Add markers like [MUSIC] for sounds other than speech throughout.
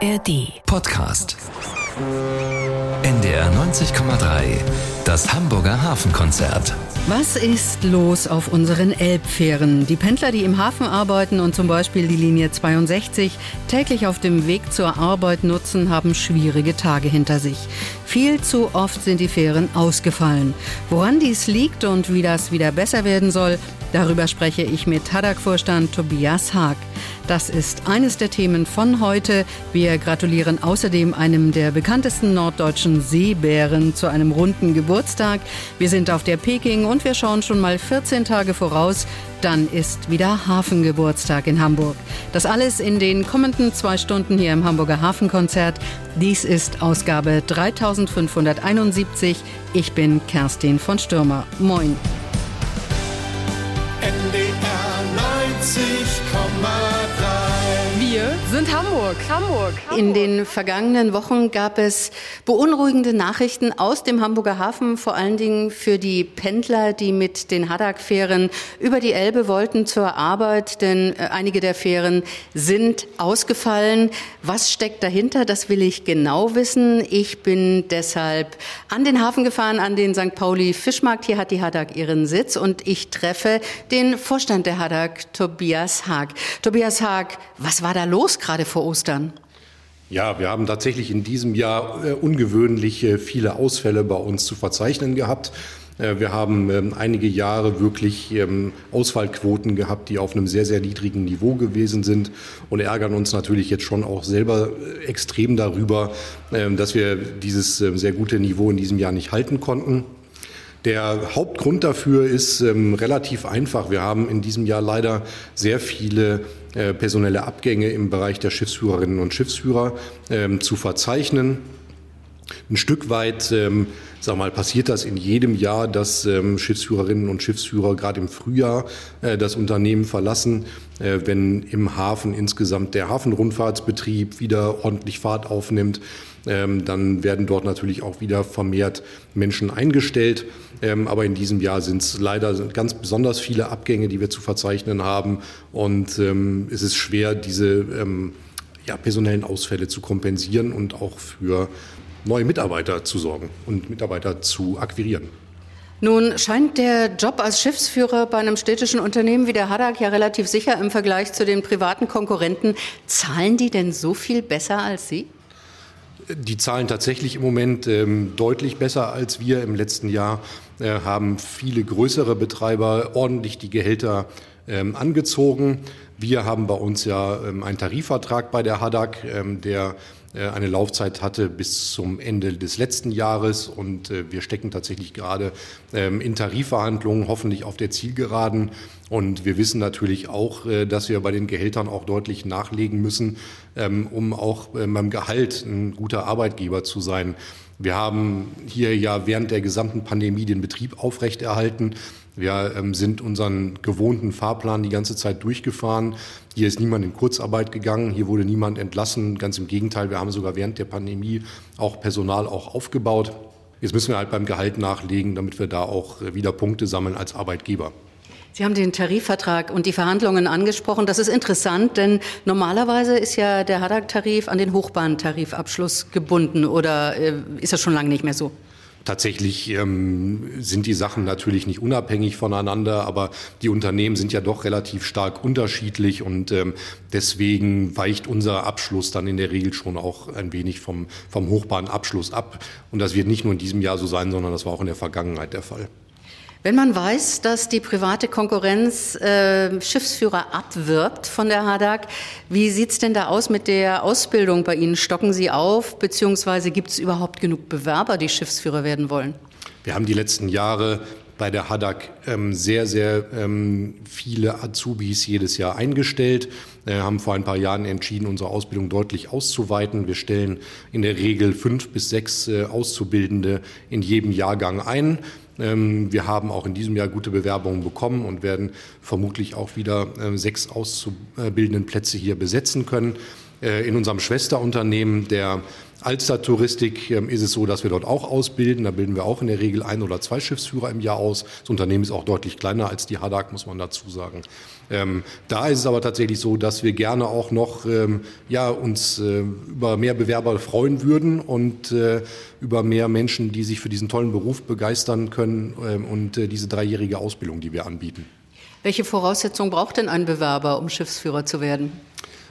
ARD. Podcast. NDR 90,3. Das Hamburger Hafenkonzert. Was ist los auf unseren Elbfähren? Die Pendler, die im Hafen arbeiten und zum Beispiel die Linie 62 täglich auf dem Weg zur Arbeit nutzen, haben schwierige Tage hinter sich. Viel zu oft sind die Fähren ausgefallen. Woran dies liegt und wie das wieder besser werden soll, darüber spreche ich mit Hadak-Vorstand Tobias Haag. Das ist eines der Themen von heute. Wir gratulieren außerdem einem der bekanntesten norddeutschen Seebären zu einem runden Geburtstag. Wir sind auf der Peking und wir schauen schon mal 14 Tage voraus. Dann ist wieder Hafengeburtstag in Hamburg. Das alles in den kommenden zwei Stunden hier im Hamburger Hafenkonzert. Dies ist Ausgabe 3571. Ich bin Kerstin von Stürmer. Moin. Sind Hamburg. Hamburg. Hamburg. In den vergangenen Wochen gab es beunruhigende Nachrichten aus dem Hamburger Hafen, vor allen Dingen für die Pendler, die mit den Haddock-Fähren über die Elbe wollten zur Arbeit, denn äh, einige der Fähren sind ausgefallen. Was steckt dahinter? Das will ich genau wissen. Ich bin deshalb an den Hafen gefahren, an den St. Pauli Fischmarkt. Hier hat die Haddock ihren Sitz und ich treffe den Vorstand der Haddock, Tobias Haag. Tobias Haag, was war da los gerade vor Ostern? Ja, wir haben tatsächlich in diesem Jahr äh, ungewöhnlich äh, viele Ausfälle bei uns zu verzeichnen gehabt. Äh, wir haben ähm, einige Jahre wirklich ähm, Ausfallquoten gehabt, die auf einem sehr, sehr niedrigen Niveau gewesen sind und ärgern uns natürlich jetzt schon auch selber extrem darüber, äh, dass wir dieses sehr gute Niveau in diesem Jahr nicht halten konnten. Der Hauptgrund dafür ist ähm, relativ einfach. Wir haben in diesem Jahr leider sehr viele äh, personelle Abgänge im Bereich der Schiffsführerinnen und Schiffsführer ähm, zu verzeichnen. Ein Stück weit, ähm, sag mal, passiert das in jedem Jahr, dass ähm, Schiffsführerinnen und Schiffsführer gerade im Frühjahr äh, das Unternehmen verlassen, äh, wenn im Hafen insgesamt der Hafenrundfahrtsbetrieb wieder ordentlich Fahrt aufnimmt. Ähm, dann werden dort natürlich auch wieder vermehrt Menschen eingestellt. Ähm, aber in diesem Jahr sind es leider ganz besonders viele Abgänge, die wir zu verzeichnen haben. Und ähm, es ist schwer, diese ja, personellen Ausfälle zu kompensieren und auch für neue Mitarbeiter zu sorgen und Mitarbeiter zu akquirieren. Nun scheint der Job als Schiffsführer bei einem städtischen Unternehmen wie der Haddock ja relativ sicher im Vergleich zu den privaten Konkurrenten. Zahlen die denn so viel besser als Sie? Die zahlen tatsächlich im Moment ähm, deutlich besser als wir. Im letzten Jahr äh, haben viele größere Betreiber ordentlich die Gehälter ähm, angezogen. Wir haben bei uns ja ähm, einen Tarifvertrag bei der Haddock, ähm, der eine Laufzeit hatte bis zum Ende des letzten Jahres und äh, wir stecken tatsächlich gerade ähm, in Tarifverhandlungen, hoffentlich auf der Zielgeraden. Und wir wissen natürlich auch, äh, dass wir bei den Gehältern auch deutlich nachlegen müssen, ähm, um auch äh, beim Gehalt ein guter Arbeitgeber zu sein. Wir haben hier ja während der gesamten Pandemie den Betrieb aufrechterhalten. Wir ähm, sind unseren gewohnten Fahrplan die ganze Zeit durchgefahren. Hier ist niemand in Kurzarbeit gegangen, hier wurde niemand entlassen. Ganz im Gegenteil, wir haben sogar während der Pandemie auch Personal auch aufgebaut. Jetzt müssen wir halt beim Gehalt nachlegen, damit wir da auch äh, wieder Punkte sammeln als Arbeitgeber. Sie haben den Tarifvertrag und die Verhandlungen angesprochen. Das ist interessant, denn normalerweise ist ja der Haddock-Tarif an den Hochbahntarifabschluss gebunden oder äh, ist das schon lange nicht mehr so? Tatsächlich ähm, sind die Sachen natürlich nicht unabhängig voneinander, aber die Unternehmen sind ja doch relativ stark unterschiedlich und ähm, deswegen weicht unser Abschluss dann in der Regel schon auch ein wenig vom, vom Hochbahnabschluss ab. Und das wird nicht nur in diesem Jahr so sein, sondern das war auch in der Vergangenheit der Fall. Wenn man weiß, dass die private Konkurrenz äh, Schiffsführer abwirbt von der HADAG, wie sieht's denn da aus mit der Ausbildung bei Ihnen? Stocken Sie auf, beziehungsweise gibt es überhaupt genug Bewerber, die Schiffsführer werden wollen? Wir haben die letzten Jahre bei der HADAG ähm, sehr, sehr ähm, viele Azubis jedes Jahr eingestellt, äh, haben vor ein paar Jahren entschieden, unsere Ausbildung deutlich auszuweiten. Wir stellen in der Regel fünf bis sechs äh, Auszubildende in jedem Jahrgang ein. Ähm, wir haben auch in diesem Jahr gute Bewerbungen bekommen und werden vermutlich auch wieder äh, sechs auszubildenden Plätze hier besetzen können. In unserem Schwesterunternehmen der Alster Touristik ähm, ist es so, dass wir dort auch ausbilden. Da bilden wir auch in der Regel ein oder zwei Schiffsführer im Jahr aus. Das Unternehmen ist auch deutlich kleiner als die Hadak, muss man dazu sagen. Ähm, da ist es aber tatsächlich so, dass wir gerne auch noch ähm, ja, uns äh, über mehr Bewerber freuen würden und äh, über mehr Menschen, die sich für diesen tollen Beruf begeistern können ähm, und äh, diese dreijährige Ausbildung, die wir anbieten. Welche Voraussetzungen braucht denn ein Bewerber, um Schiffsführer zu werden?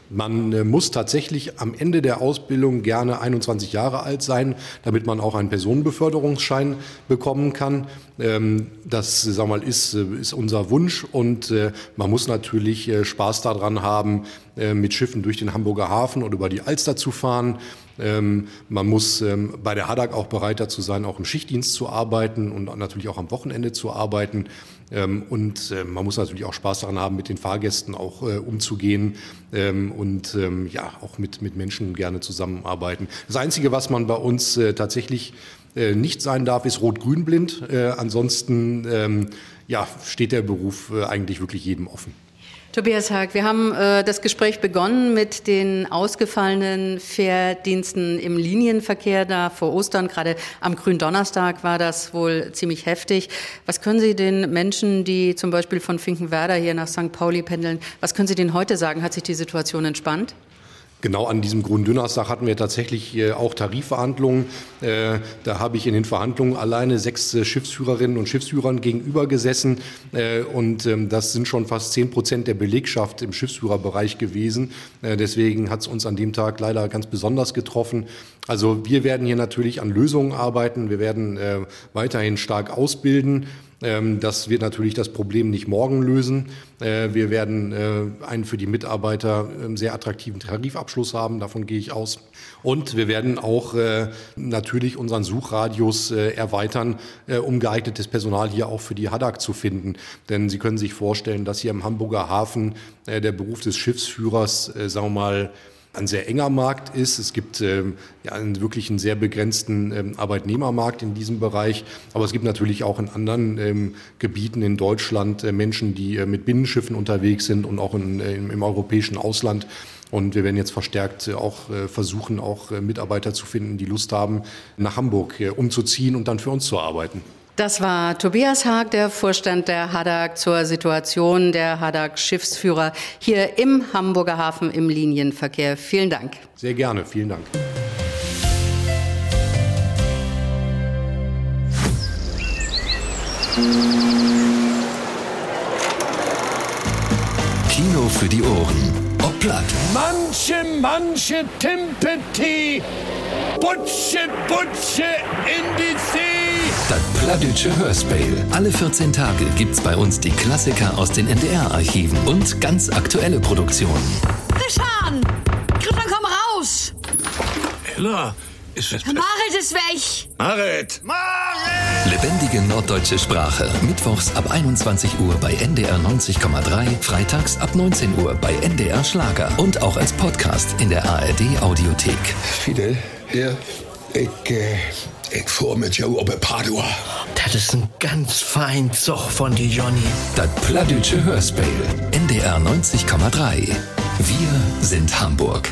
Man äh, muss tatsächlich am Ende der Ausbildung gerne 21 Jahre alt sein, damit man auch einen Personenbeförderungsschein bekommen kann. Ähm, das sag mal, ist, äh, ist unser Wunsch und äh, man muss natürlich Spaß daran haben, mit Schiffen durch den Hamburger Hafen oder über die Alster zu fahren. Ähm, man muss ähm, bei der Hadak auch bereit dazu sein, auch im Schichtdienst zu arbeiten und natürlich auch am Wochenende zu arbeiten. Ähm, und äh, man muss natürlich auch Spaß daran haben, mit den Fahrgästen auch äh, umzugehen ähm, und ähm, ja, auch mit, mit Menschen gerne zusammenarbeiten. Das Einzige, was man bei uns äh, tatsächlich nicht sein darf, ist rot-grün-blind. Äh, ansonsten ja, steht der Beruf eigentlich wirklich jedem offen. Tobias Haag, wir haben äh, das Gespräch begonnen mit den ausgefallenen Fährdiensten im Linienverkehr da vor Ostern. Gerade am Gründonnerstag war das wohl ziemlich heftig. Was können Sie den Menschen, die zum Beispiel von Finkenwerder hier nach St. Pauli pendeln, was können Sie denen heute sagen? Hat sich die Situation entspannt? Genau an diesem Gründonnerstag hatten wir tatsächlich äh, auch Tarifverhandlungen. Äh, da habe ich in den Verhandlungen alleine sechs äh, Schiffsführerinnen und Schiffsführern gegenüber gesessen. Und ähm, das sind schon fast zehn Prozent der Belegschaft im Schiffsführerbereich gewesen. Deswegen hat es uns an dem Tag leider ganz besonders getroffen. Also wir werden hier natürlich an Lösungen arbeiten. Wir werden weiterhin stark ausbilden. Ähm, das wird natürlich das Problem nicht morgen lösen. Äh, wir werden äh, einen für die Mitarbeiter ähm, sehr attraktiven Tarifabschluss haben, davon gehe ich aus. Und wir werden auch äh, natürlich unseren Suchradius erweitern, um geeignetes Personal hier auch für die Hadak zu finden. Denn Sie können sich vorstellen, dass hier im Hamburger Hafen der Beruf des Schiffsführers, sagen wir mal, ein sehr enger Markt ist. Es gibt ähm, ja, einen wirklich einen sehr begrenzten ähm, Arbeitnehmermarkt in diesem Bereich. Aber es gibt natürlich auch in anderen ähm, Gebieten in Deutschland äh, Menschen, die äh, mit Binnenschiffen unterwegs sind und auch in, äh, im, im europäischen Ausland. Und wir werden jetzt verstärkt äh, auch äh, versuchen, auch äh, Mitarbeiter zu finden, die Lust haben, nach Hamburg umzuziehen und dann für uns zu arbeiten. Das war Tobias Haag, der Vorstand der Hadak zur Situation der Hadak Schiffsführer hier im Hamburger Hafen im Linienverkehr. Vielen Dank. Sehr gerne, vielen Dank. Kino für die Ohren. Ob platt. Manche, manche Timpeti. Butsche, Butsche in die See. Das Plattdütsche Hörspiel. Alle 14 Tage gibt's bei uns die Klassiker aus den NDR-Archiven und ganz aktuelle Produktionen. Richard! Christian, komm raus! Ella, ist das... Marit ist weg! Marit! Marit! Lebendige norddeutsche Sprache. Mittwochs ab 21 Uhr bei NDR 90,3, freitags ab 19 Uhr bei NDR Schlager und auch als Podcast in der ARD Audiothek. Fidel, ja, ich, äh, ich fuhr mit jou op Padua. Das ist ein ganz fein Zug von die Johnny. Das Plattdütsche Hörspiel. NDR 90,3. Wir sind Hamburg.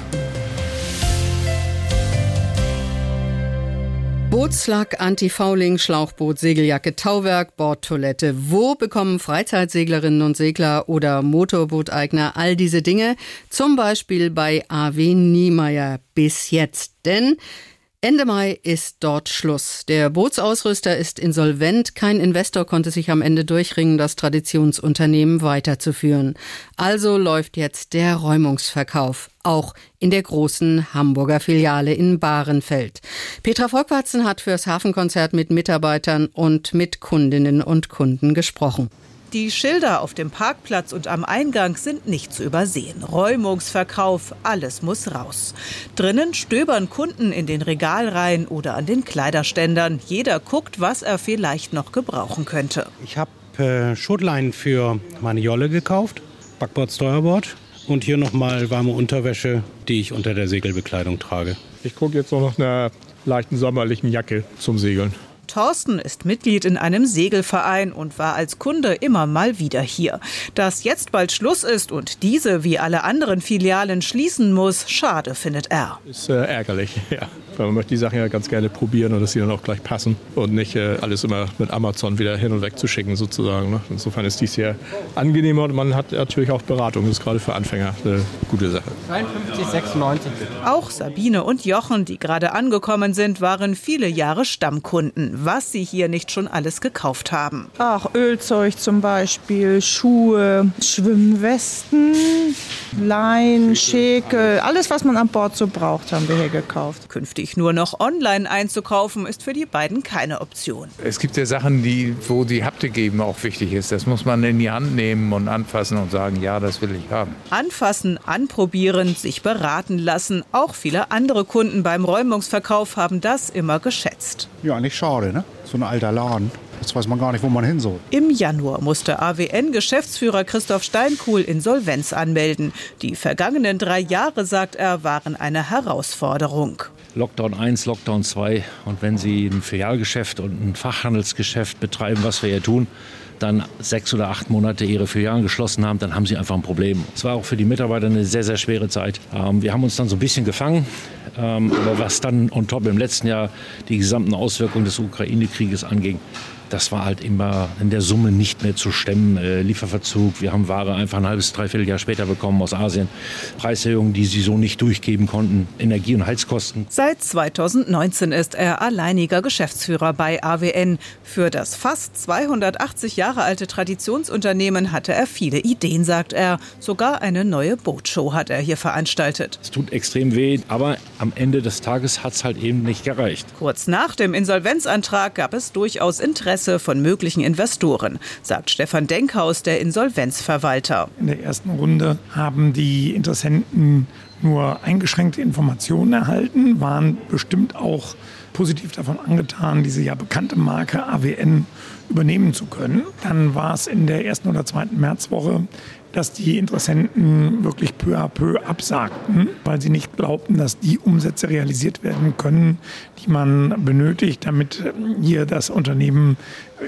Bootslack, Anti-Fouling, Schlauchboot, Segeljacke, Tauwerk, Bordtoilette. Wo bekommen Freizeitseglerinnen und Segler oder Motorbooteigner all diese Dinge? Zum Beispiel bei AW Niemeyer bis jetzt. Denn Ende Mai ist dort Schluss. Der Bootsausrüster ist insolvent. Kein Investor konnte sich am Ende durchringen, das Traditionsunternehmen weiterzuführen. Also läuft jetzt der Räumungsverkauf. Auch in der großen Hamburger Filiale in Bahrenfeld. Petra Volkwarzen hat fürs Hafenkonzert mit Mitarbeitern und mit Kundinnen und Kunden gesprochen. Die Schilder auf dem Parkplatz und am Eingang sind nicht zu übersehen. Räumungsverkauf, alles muss raus. Drinnen stöbern Kunden in den Regalreihen oder an den Kleiderständern. Jeder guckt, was er vielleicht noch gebrauchen könnte. Ich habe äh, Schotleinen für meine Jolle gekauft, Backbord, Steuerbord und hier nochmal warme Unterwäsche, die ich unter der Segelbekleidung trage. Ich gucke jetzt noch nach einer leichten sommerlichen Jacke zum Segeln. Thorsten ist Mitglied in einem Segelverein und war als Kunde immer mal wieder hier. Dass jetzt bald Schluss ist und diese wie alle anderen Filialen schließen muss, schade findet er. Ist äh, ärgerlich, [LAUGHS] ja. Weil man möchte die Sachen ja ganz gerne probieren und dass sie dann auch gleich passen und nicht äh, alles immer mit Amazon wieder hin und weg zu schicken sozusagen. Ne? Insofern ist dies hier angenehmer und man hat natürlich auch Beratung. Das ist gerade für Anfänger eine gute Sache. 53,96. Auch Sabine und Jochen, die gerade angekommen sind, waren viele Jahre Stammkunden. Was sie hier nicht schon alles gekauft haben. Ach, Ölzeug zum Beispiel, Schuhe, Schwimmwesten, Lein, Schäkel, alles, was man an Bord so braucht, haben wir hier gekauft. Künftig nur noch online einzukaufen, ist für die beiden keine Option. Es gibt ja Sachen, die, wo die Haptik eben auch wichtig ist. Das muss man in die Hand nehmen und anfassen und sagen, ja, das will ich haben. Anfassen, anprobieren, sich beraten lassen. Auch viele andere Kunden beim Räumungsverkauf haben das immer geschätzt. Ja, nicht schade, ne? So ein alter Laden. Jetzt weiß man gar nicht, wo man hin soll. Im Januar musste AWN-Geschäftsführer Christoph Steinkuhl Insolvenz anmelden. Die vergangenen drei Jahre, sagt er, waren eine Herausforderung. Lockdown 1, Lockdown 2. Und wenn Sie ein Filialgeschäft und ein Fachhandelsgeschäft betreiben, was wir hier tun, dann sechs oder acht Monate ihre Filialen geschlossen haben, dann haben sie einfach ein Problem. Es war auch für die Mitarbeiter eine sehr, sehr schwere Zeit. Ähm, wir haben uns dann so ein bisschen gefangen. Ähm, aber was dann on top im letzten Jahr die gesamten Auswirkungen des Ukraine-Krieges anging, das war halt immer in der Summe nicht mehr zu stemmen. Äh, Lieferverzug, wir haben Ware einfach ein halbes, dreiviertel Jahr später bekommen aus Asien. Preiserhöhungen, die sie so nicht durchgeben konnten. Energie- und Heizkosten. Seit 2019 ist er alleiniger Geschäftsführer bei AWN. Für das fast 280 Jahre alte Traditionsunternehmen hatte er viele Ideen, sagt er. Sogar eine neue Bootshow hat er hier veranstaltet. Es tut extrem weh, aber am Ende des Tages hat es halt eben nicht gereicht. Kurz nach dem Insolvenzantrag gab es durchaus Interesse von möglichen Investoren, sagt Stefan Denkhaus, der Insolvenzverwalter. In der ersten Runde haben die Interessenten nur eingeschränkte Informationen erhalten, waren bestimmt auch positiv davon angetan, diese ja bekannte Marke AWN übernehmen zu können. Dann war es in der ersten oder zweiten Märzwoche dass die Interessenten wirklich peu à peu absagten, weil sie nicht glaubten, dass die Umsätze realisiert werden können, die man benötigt, damit hier das Unternehmen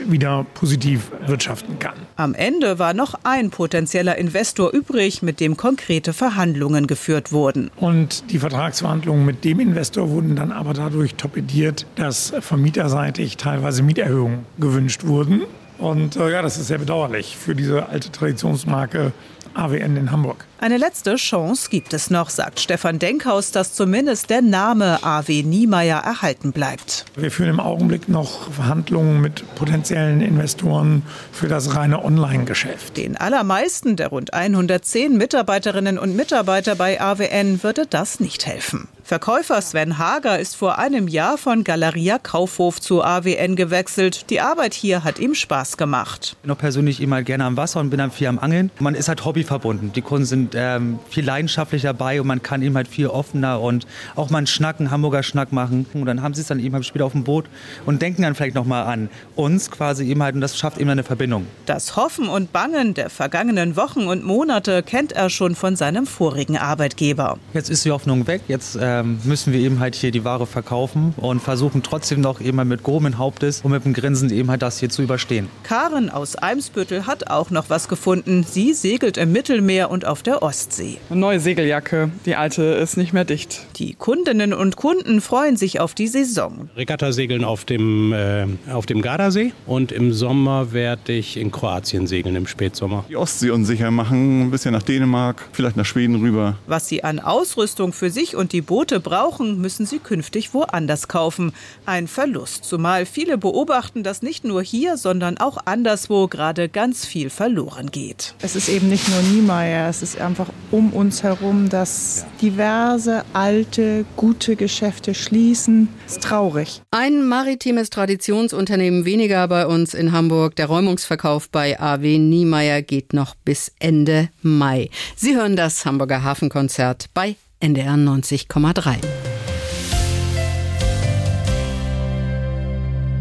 wieder positiv wirtschaften kann. Am Ende war noch ein potenzieller Investor übrig, mit dem konkrete Verhandlungen geführt wurden. Und die Vertragsverhandlungen mit dem Investor wurden dann aber dadurch torpediert, dass vermieterseitig teilweise Mieterhöhungen gewünscht wurden. Und äh, ja, das ist sehr bedauerlich für diese alte Traditionsmarke AWN in Hamburg. Eine letzte Chance gibt es noch, sagt Stefan Denkhaus, dass zumindest der Name AW Niemeyer erhalten bleibt. Wir führen im Augenblick noch Verhandlungen mit potenziellen Investoren für das reine Online-Geschäft. Den allermeisten der rund 110 Mitarbeiterinnen und Mitarbeiter bei AWN würde das nicht helfen. Verkäufer Sven Hager ist vor einem Jahr von Galeria Kaufhof zu AWN gewechselt. Die Arbeit hier hat ihm Spaß gemacht. Ich bin auch persönlich immer gerne am Wasser und bin dann viel am Angeln. Man ist halt hobbyverbunden. Die Kunden sind ähm, viel leidenschaftlich dabei und man kann eben halt viel offener und auch mal einen Schnack, einen Hamburger Schnack machen. Und dann haben sie es dann eben halt später auf dem Boot und denken dann vielleicht nochmal an uns quasi eben halt und das schafft eben eine Verbindung. Das Hoffen und Bangen der vergangenen Wochen und Monate kennt er schon von seinem vorigen Arbeitgeber. Jetzt ist die Hoffnung weg. Jetzt ähm, müssen wir eben halt hier die Ware verkaufen und versuchen trotzdem noch eben halt mit groben Hauptes und mit dem Grinsen eben halt das hier zu überstehen. Karen aus Eimsbüttel hat auch noch was gefunden. Sie segelt im Mittelmeer und auf der Ostsee. Eine neue Segeljacke. Die alte ist nicht mehr dicht. Die Kundinnen und Kunden freuen sich auf die Saison. Regatta segeln auf dem, äh, auf dem Gardasee und im Sommer werde ich in Kroatien segeln im Spätsommer. Die Ostsee unsicher machen, ein bisschen nach Dänemark, vielleicht nach Schweden rüber. Was sie an Ausrüstung für sich und die Boote brauchen, müssen sie künftig woanders kaufen. Ein Verlust, zumal viele beobachten, dass nicht nur hier, sondern auch anderswo gerade ganz viel verloren geht. Es ist eben nicht nur Niemeyer, es ist einfach um uns herum, dass diverse alte, gute Geschäfte schließen. ist traurig. Ein maritimes Traditionsunternehmen weniger bei uns in Hamburg. Der Räumungsverkauf bei AW Niemeyer geht noch bis Ende Mai. Sie hören das Hamburger Hafenkonzert bei NDR 90,3.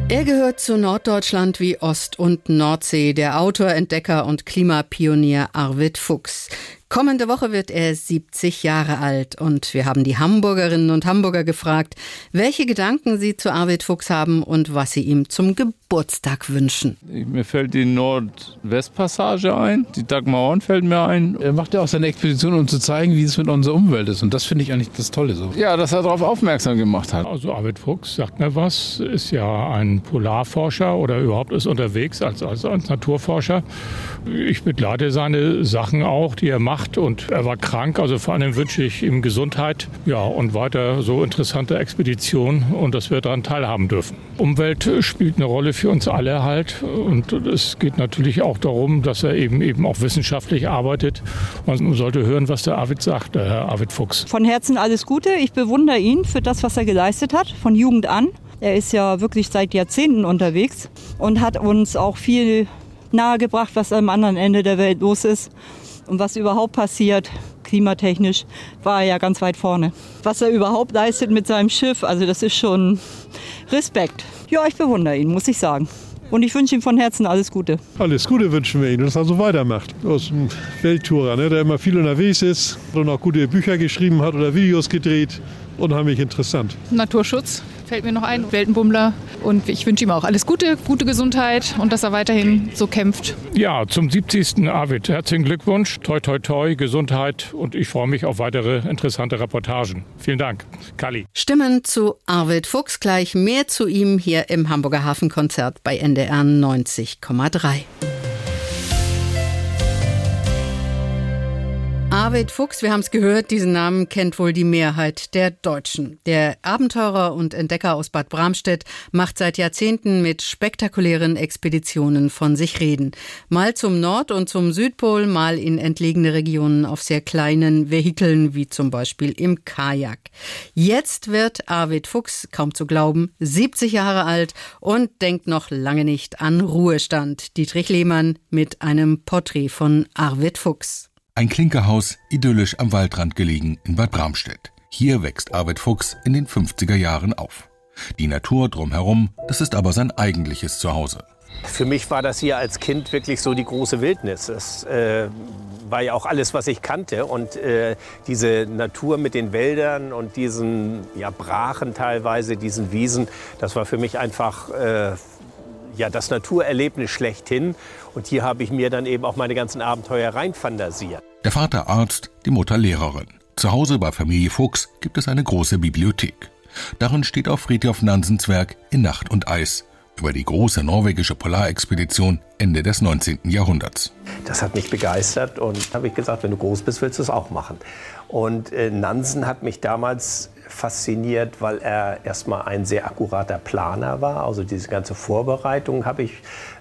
Er gehört zu Norddeutschland wie Ost- und Nordsee, der Autor, Entdecker und Klimapionier Arvid Fuchs. Kommende Woche wird er 70 Jahre alt und wir haben die Hamburgerinnen und Hamburger gefragt, welche Gedanken sie zu Arvid Fuchs haben und was sie ihm zum Geburtstag wünschen. Mir fällt die Nordwestpassage ein, die Dagmar fällt mir ein. Er macht ja auch seine Expedition, um zu zeigen, wie es mit unserer Umwelt ist und das finde ich eigentlich das Tolle so. Ja, dass er darauf aufmerksam gemacht hat. Also Arvid Fuchs sagt mir was, ist ja ein Polarforscher oder überhaupt ist unterwegs als, als, als Naturforscher. Ich begleite seine Sachen auch, die er macht gemacht und er war krank. Also vor allem wünsche ich ihm Gesundheit ja, und weiter so interessante Expeditionen und dass wir daran teilhaben dürfen. Umwelt spielt eine Rolle für uns alle halt und es geht natürlich auch darum, dass er eben, eben auch wissenschaftlich arbeitet. Man sollte hören, was der Arvid sagt, der Herr Arvid Fuchs. Von Herzen alles Gute. Ich bewundere ihn für das, was er geleistet hat, von Jugend an. Er ist ja wirklich seit Jahrzehnten unterwegs und hat uns auch viel nahegebracht, was am anderen Ende der Welt los ist. Und was überhaupt passiert, klimatechnisch, war er ja ganz weit vorne. Was er überhaupt leistet mit seinem Schiff, also das ist schon Respekt. Ja, ich bewundere ihn, muss ich sagen. Und ich wünsche ihm von Herzen alles Gute. Alles Gute wünschen wir ihm, dass er so weitermacht. Aus dem Welttourer, ne, der immer viel unterwegs ist und auch gute Bücher geschrieben hat oder Videos gedreht. Unheimlich interessant. Naturschutz fällt mir noch ein, Weltenbummler. Und ich wünsche ihm auch alles Gute, gute Gesundheit und dass er weiterhin so kämpft. Ja, zum 70. Arvid, herzlichen Glückwunsch, toi toi toi, Gesundheit und ich freue mich auf weitere interessante Reportagen. Vielen Dank, Kali. Stimmen zu Arvid Fuchs gleich mehr zu ihm hier im Hamburger Hafenkonzert bei NDR 90,3. Arvid Fuchs, wir haben es gehört, diesen Namen kennt wohl die Mehrheit der Deutschen. Der Abenteurer und Entdecker aus Bad Bramstedt macht seit Jahrzehnten mit spektakulären Expeditionen von sich reden. Mal zum Nord- und zum Südpol, mal in entlegene Regionen auf sehr kleinen Vehikeln, wie zum Beispiel im Kajak. Jetzt wird Arvid Fuchs, kaum zu glauben, 70 Jahre alt und denkt noch lange nicht an Ruhestand. Dietrich Lehmann mit einem Porträt von Arvid Fuchs. Ein Klinkerhaus, idyllisch am Waldrand gelegen in Bad Bramstedt. Hier wächst Arvid Fuchs in den 50er Jahren auf. Die Natur drumherum, das ist aber sein eigentliches Zuhause. Für mich war das hier als Kind wirklich so die große Wildnis. Das äh, war ja auch alles, was ich kannte. Und äh, diese Natur mit den Wäldern und diesen ja, Brachen teilweise, diesen Wiesen, das war für mich einfach äh, ja, das Naturerlebnis schlechthin. Und hier habe ich mir dann eben auch meine ganzen Abenteuer reinfantasiert. Der Vater Arzt, die Mutter Lehrerin. Zu Hause bei Familie Fuchs gibt es eine große Bibliothek. Darin steht auch Friedhof Nansens Werk In Nacht und Eis über die große norwegische Polarexpedition Ende des 19. Jahrhunderts. Das hat mich begeistert und habe ich gesagt, wenn du groß bist, willst du es auch machen. Und äh, Nansen hat mich damals fasziniert, weil er erstmal ein sehr akkurater Planer war. Also diese ganze Vorbereitung habe ich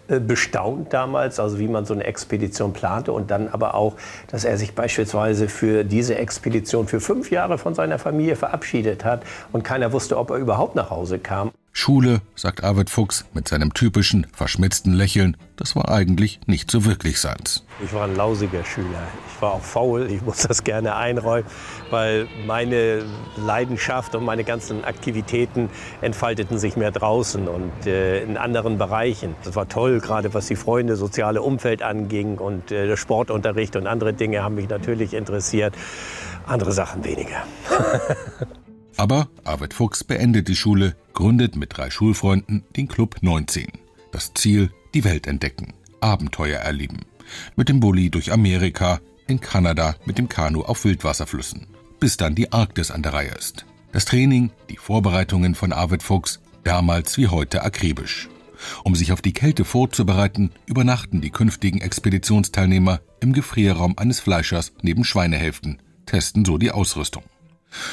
bestaunt damals, also wie man so eine Expedition plante und dann aber auch, dass er sich beispielsweise für diese Expedition für fünf Jahre von seiner Familie verabschiedet hat und keiner wusste, ob er überhaupt nach Hause kam. Schule, sagt Arvid Fuchs mit seinem typischen, verschmitzten Lächeln, das war eigentlich nicht so wirklich seins. Ich war ein lausiger Schüler. Ich war auch faul, ich muss das gerne einräumen, weil meine Leidenschaft und meine ganzen Aktivitäten entfalteten sich mehr draußen und äh, in anderen Bereichen. Das war toll, gerade was die Freunde, soziale Umfeld anging und äh, der Sportunterricht und andere Dinge haben mich natürlich interessiert. Andere Sachen weniger. [LAUGHS] Aber Arvid Fuchs beendet die Schule, gründet mit drei Schulfreunden den Club 19. Das Ziel, die Welt entdecken, Abenteuer erleben. Mit dem Bulli durch Amerika, in Kanada mit dem Kanu auf Wildwasserflüssen. Bis dann die Arktis an der Reihe ist. Das Training, die Vorbereitungen von Arvid Fuchs, damals wie heute akribisch. Um sich auf die Kälte vorzubereiten, übernachten die künftigen Expeditionsteilnehmer im Gefrierraum eines Fleischers neben Schweinehälften, testen so die Ausrüstung.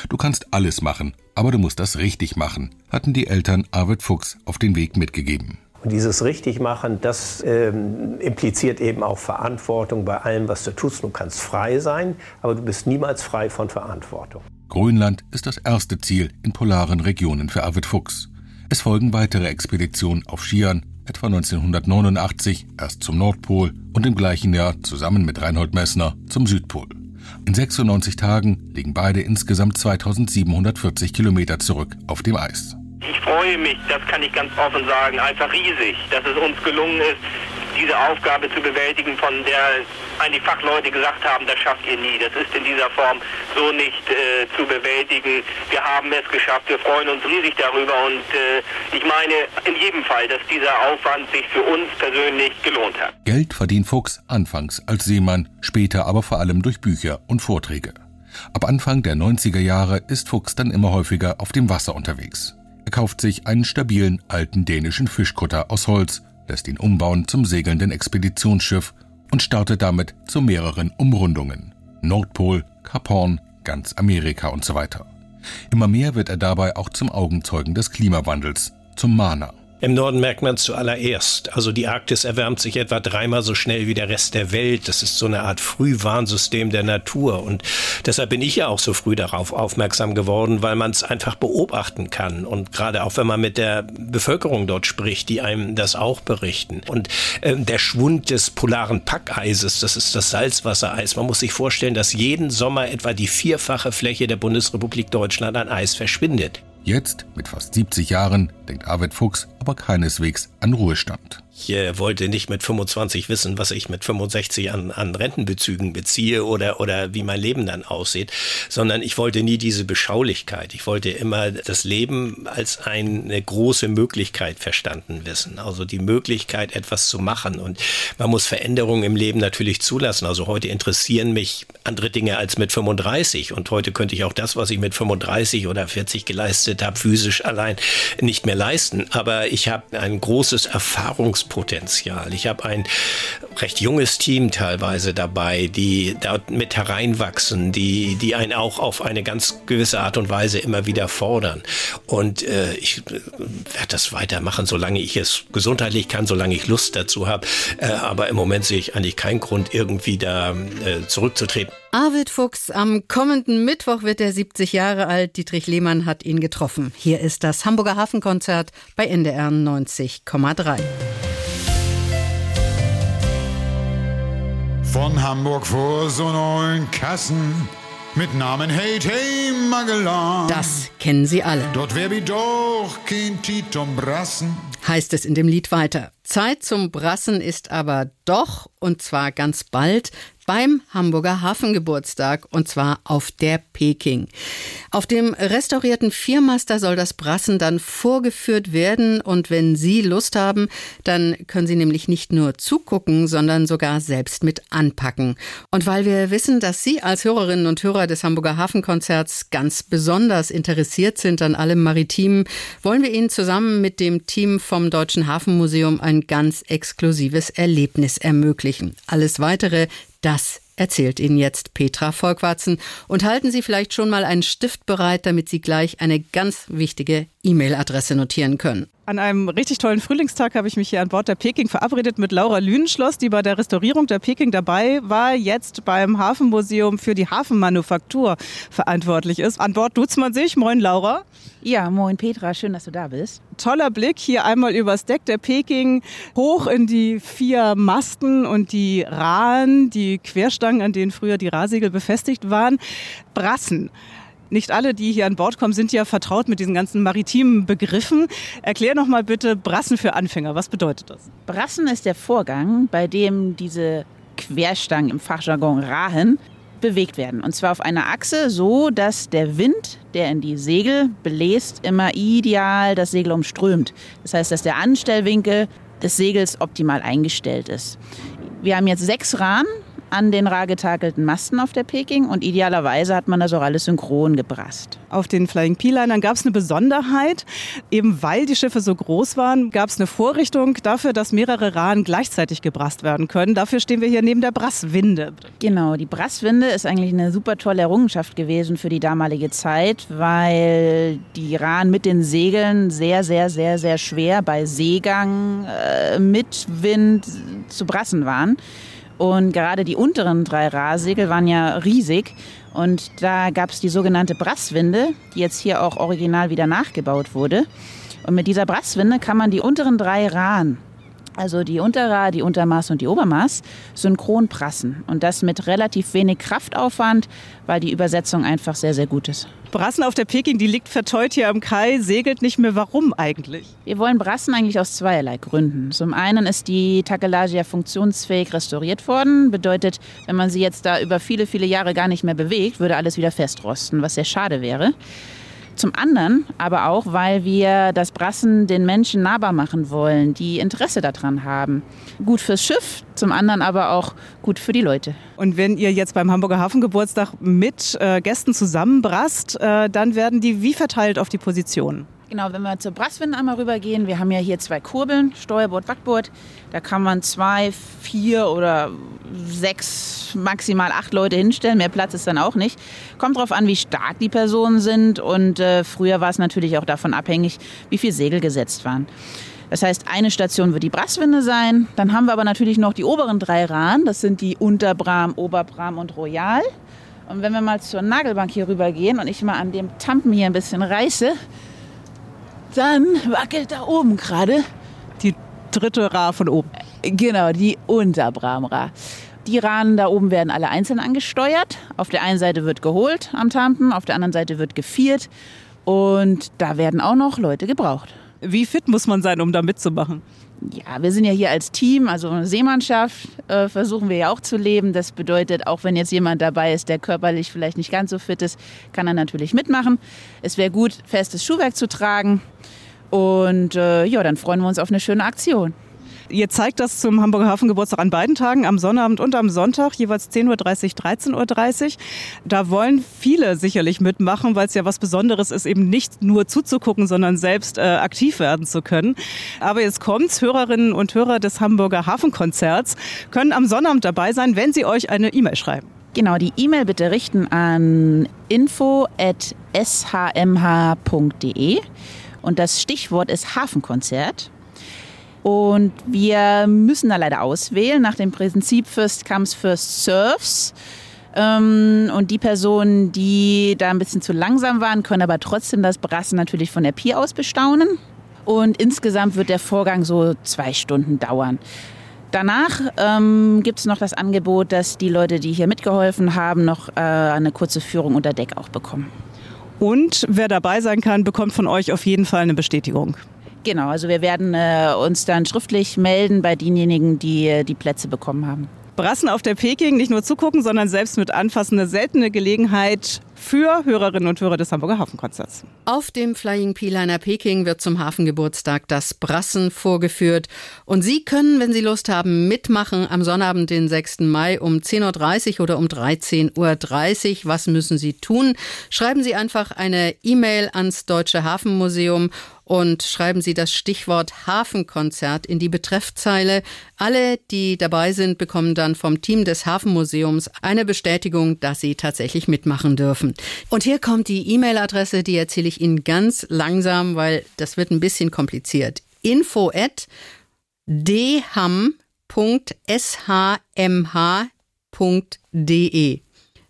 Du kannst alles machen, aber du musst das richtig machen, hatten die Eltern Arvid Fuchs auf den Weg mitgegeben. Und dieses Richtigmachen, das ähm, impliziert eben auch Verantwortung bei allem, was du tust. Du kannst frei sein, aber du bist niemals frei von Verantwortung. Grönland ist das erste Ziel in polaren Regionen für Arvid Fuchs. Es folgen weitere Expeditionen auf Skiern, etwa 1989 erst zum Nordpol und im gleichen Jahr zusammen mit Reinhold Messner zum Südpol. In 96 Tagen liegen beide insgesamt 2740 Kilometer zurück auf dem Eis. Ich freue mich, das kann ich ganz offen sagen, einfach riesig, dass es uns gelungen ist, diese Aufgabe zu bewältigen, von der eigentlich Fachleute gesagt haben, das schafft ihr nie. Das ist in dieser Form so nicht äh, zu bewältigen. Wir haben es geschafft. Wir freuen uns riesig darüber und äh, ich meine in jedem Fall, dass dieser Aufwand sich für uns persönlich gelohnt hat. Geld verdient Fuchs anfangs als Seemann, später aber vor allem durch Bücher und Vorträge. Ab Anfang der 90er Jahre ist Fuchs dann immer häufiger auf dem Wasser unterwegs. Er kauft sich einen stabilen alten dänischen Fischkutter aus Holz, lässt ihn umbauen zum segelnden Expeditionsschiff und startet damit zu mehreren Umrundungen. Nordpol, Kap Horn, ganz Amerika und so weiter. Immer mehr wird er dabei auch zum Augenzeugen des Klimawandels, zum Mahner. Im Norden merkt man es zuallererst. Also die Arktis erwärmt sich etwa dreimal so schnell wie der Rest der Welt. Das ist so eine Art Frühwarnsystem der Natur. Und deshalb bin ich ja auch so früh darauf aufmerksam geworden, weil man es einfach beobachten kann. Und gerade auch wenn man mit der Bevölkerung dort spricht, die einem das auch berichten. Und äh, der Schwund des polaren Packeises, das ist das Salzwassereis. Man muss sich vorstellen, dass jeden Sommer etwa die vierfache Fläche der Bundesrepublik Deutschland an Eis verschwindet. Jetzt, mit fast 70 Jahren, denkt Arvid Fuchs aber keineswegs an Ruhestand. Ich äh, wollte nicht mit 25 wissen, was ich mit 65 an, an Rentenbezügen beziehe oder, oder wie mein Leben dann aussieht, sondern ich wollte nie diese Beschaulichkeit. Ich wollte immer das Leben als eine große Möglichkeit verstanden wissen. Also die Möglichkeit, etwas zu machen. Und man muss Veränderungen im Leben natürlich zulassen. Also heute interessieren mich andere Dinge als mit 35. Und heute könnte ich auch das, was ich mit 35 oder 40 geleistet habe, physisch allein nicht mehr leisten. Aber ich habe ein großes Erfahrungs Potenzial. Ich habe ein recht junges Team teilweise dabei, die dort mit hereinwachsen, die, die einen auch auf eine ganz gewisse Art und Weise immer wieder fordern. Und äh, ich äh, werde das weitermachen, solange ich es gesundheitlich kann, solange ich Lust dazu habe. Äh, aber im Moment sehe ich eigentlich keinen Grund, irgendwie da äh, zurückzutreten. Arvid Fuchs, am kommenden Mittwoch wird er 70 Jahre alt. Dietrich Lehmann hat ihn getroffen. Hier ist das Hamburger Hafenkonzert bei NDR 90,3. Von Hamburg vor so neun Kassen mit Namen Hey Hey Magellan. Das kennen Sie alle. Dort wär wie doch kein Titum Brassen. Heißt es in dem Lied weiter. Zeit zum Brassen ist aber doch, und zwar ganz bald, beim Hamburger Hafengeburtstag und zwar auf der Peking. Auf dem restaurierten Viermaster soll das Brassen dann vorgeführt werden und wenn Sie Lust haben, dann können Sie nämlich nicht nur zugucken, sondern sogar selbst mit anpacken. Und weil wir wissen, dass Sie als Hörerinnen und Hörer des Hamburger Hafenkonzerts ganz besonders interessiert sind an allem Maritimen, wollen wir Ihnen zusammen mit dem Team vom Deutschen Hafenmuseum ein ganz exklusives Erlebnis ermöglichen. Alles weitere das erzählt Ihnen jetzt Petra Volkwarzen. Und halten Sie vielleicht schon mal einen Stift bereit, damit Sie gleich eine ganz wichtige E-Mail-Adresse notieren können. An einem richtig tollen Frühlingstag habe ich mich hier an Bord der Peking verabredet mit Laura Lünenschloss, die bei der Restaurierung der Peking dabei war, jetzt beim Hafenmuseum für die Hafenmanufaktur verantwortlich ist. An Bord duzt man sich. Moin Laura. Ja, moin Petra, schön, dass du da bist. Toller Blick hier einmal übers Deck der Peking, hoch in die vier Masten und die Rahen, die Querstangen, an denen früher die Rahsegel befestigt waren. Brassen. Nicht alle, die hier an Bord kommen, sind ja vertraut mit diesen ganzen maritimen Begriffen. Erklär noch mal bitte Brassen für Anfänger. Was bedeutet das? Brassen ist der Vorgang, bei dem diese Querstangen im Fachjargon Rahen bewegt werden. Und zwar auf einer Achse, so dass der Wind, der in die Segel bläst, immer ideal das Segel umströmt. Das heißt, dass der Anstellwinkel des Segels optimal eingestellt ist. Wir haben jetzt sechs Rahmen an den rar getakelten Masten auf der Peking und idealerweise hat man das auch alles synchron gebrasst. Auf den Flying P-Linern gab es eine Besonderheit. Eben weil die Schiffe so groß waren, gab es eine Vorrichtung dafür, dass mehrere Rahen gleichzeitig gebrasst werden können. Dafür stehen wir hier neben der Brasswinde. Genau, die Brasswinde ist eigentlich eine super tolle Errungenschaft gewesen für die damalige Zeit, weil die Rahen mit den Segeln sehr, sehr, sehr, sehr schwer bei Seegang äh, mit Wind zu brassen waren. Und gerade die unteren drei Rahsegel waren ja riesig. Und da gab es die sogenannte Brasswinde, die jetzt hier auch original wieder nachgebaut wurde. Und mit dieser Brasswinde kann man die unteren drei Rahen also die Unterra, die Untermaß und die Obermaß, synchron prassen. Und das mit relativ wenig Kraftaufwand, weil die Übersetzung einfach sehr, sehr gut ist. Brassen auf der Peking, die liegt verteut hier am Kai, segelt nicht mehr. Warum eigentlich? Wir wollen Brassen eigentlich aus zweierlei Gründen. Zum einen ist die Takelage ja funktionsfähig restauriert worden. Bedeutet, wenn man sie jetzt da über viele, viele Jahre gar nicht mehr bewegt, würde alles wieder festrosten, was sehr schade wäre. Zum anderen aber auch, weil wir das Brassen den Menschen nahbar machen wollen, die Interesse daran haben. Gut fürs Schiff, zum anderen aber auch gut für die Leute. Und wenn ihr jetzt beim Hamburger Hafengeburtstag mit äh, Gästen zusammenbrasst, äh, dann werden die wie verteilt auf die Positionen? Genau, wenn wir zur Brasswind einmal rübergehen, wir haben ja hier zwei Kurbeln, Steuerbord, Backbord. Da kann man zwei, vier oder sechs, maximal acht Leute hinstellen. Mehr Platz ist dann auch nicht. Kommt darauf an, wie stark die Personen sind. Und äh, früher war es natürlich auch davon abhängig, wie viel Segel gesetzt waren. Das heißt, eine Station wird die Brasswinde sein. Dann haben wir aber natürlich noch die oberen drei Rahn. Das sind die Unterbram, Oberbram und Royal. Und wenn wir mal zur Nagelbank hier rüber gehen und ich mal an dem Tampen hier ein bisschen reiße, dann wackelt da oben gerade die dritte Ra von oben. Genau, die Unterbramra. Die Rahnen da oben werden alle einzeln angesteuert. Auf der einen Seite wird geholt am Tampen, auf der anderen Seite wird gefiert. Und da werden auch noch Leute gebraucht. Wie fit muss man sein, um da mitzumachen? Ja, wir sind ja hier als Team, also eine Seemannschaft, äh, versuchen wir ja auch zu leben. Das bedeutet, auch wenn jetzt jemand dabei ist, der körperlich vielleicht nicht ganz so fit ist, kann er natürlich mitmachen. Es wäre gut, festes Schuhwerk zu tragen. Und äh, ja, dann freuen wir uns auf eine schöne Aktion. Ihr zeigt das zum Hamburger Hafengeburtstag an beiden Tagen, am Sonnabend und am Sonntag, jeweils 10.30 Uhr, 13.30 Uhr. Da wollen viele sicherlich mitmachen, weil es ja was Besonderes ist, eben nicht nur zuzugucken, sondern selbst äh, aktiv werden zu können. Aber jetzt kommt's, Hörerinnen und Hörer des Hamburger Hafenkonzerts können am Sonnabend dabei sein, wenn sie euch eine E-Mail schreiben. Genau, die E-Mail bitte richten an info.shmh.de und das Stichwort ist Hafenkonzert. Und wir müssen da leider auswählen nach dem Prinzip First Comes, First Serves. Ähm, und die Personen, die da ein bisschen zu langsam waren, können aber trotzdem das Brassen natürlich von der Pier aus bestaunen. Und insgesamt wird der Vorgang so zwei Stunden dauern. Danach ähm, gibt es noch das Angebot, dass die Leute, die hier mitgeholfen haben, noch äh, eine kurze Führung unter Deck auch bekommen. Und wer dabei sein kann, bekommt von euch auf jeden Fall eine Bestätigung. Genau, also wir werden äh, uns dann schriftlich melden bei denjenigen, die äh, die Plätze bekommen haben. Brassen auf der Peking, nicht nur zugucken, sondern selbst mit anfassen, eine seltene Gelegenheit für Hörerinnen und Hörer des Hamburger Hafenkonzerts. Auf dem Flying P-Liner Peking wird zum Hafengeburtstag das Brassen vorgeführt. Und Sie können, wenn Sie Lust haben, mitmachen am Sonnabend, den 6. Mai um 10.30 Uhr oder um 13.30 Uhr. Was müssen Sie tun? Schreiben Sie einfach eine E-Mail ans Deutsche Hafenmuseum und schreiben Sie das Stichwort Hafenkonzert in die Betreffzeile. Alle, die dabei sind, bekommen dann vom Team des Hafenmuseums eine Bestätigung, dass sie tatsächlich mitmachen dürfen. Und hier kommt die E-Mail-Adresse, die erzähle ich Ihnen ganz langsam, weil das wird ein bisschen kompliziert. Info at dham.shmh.de.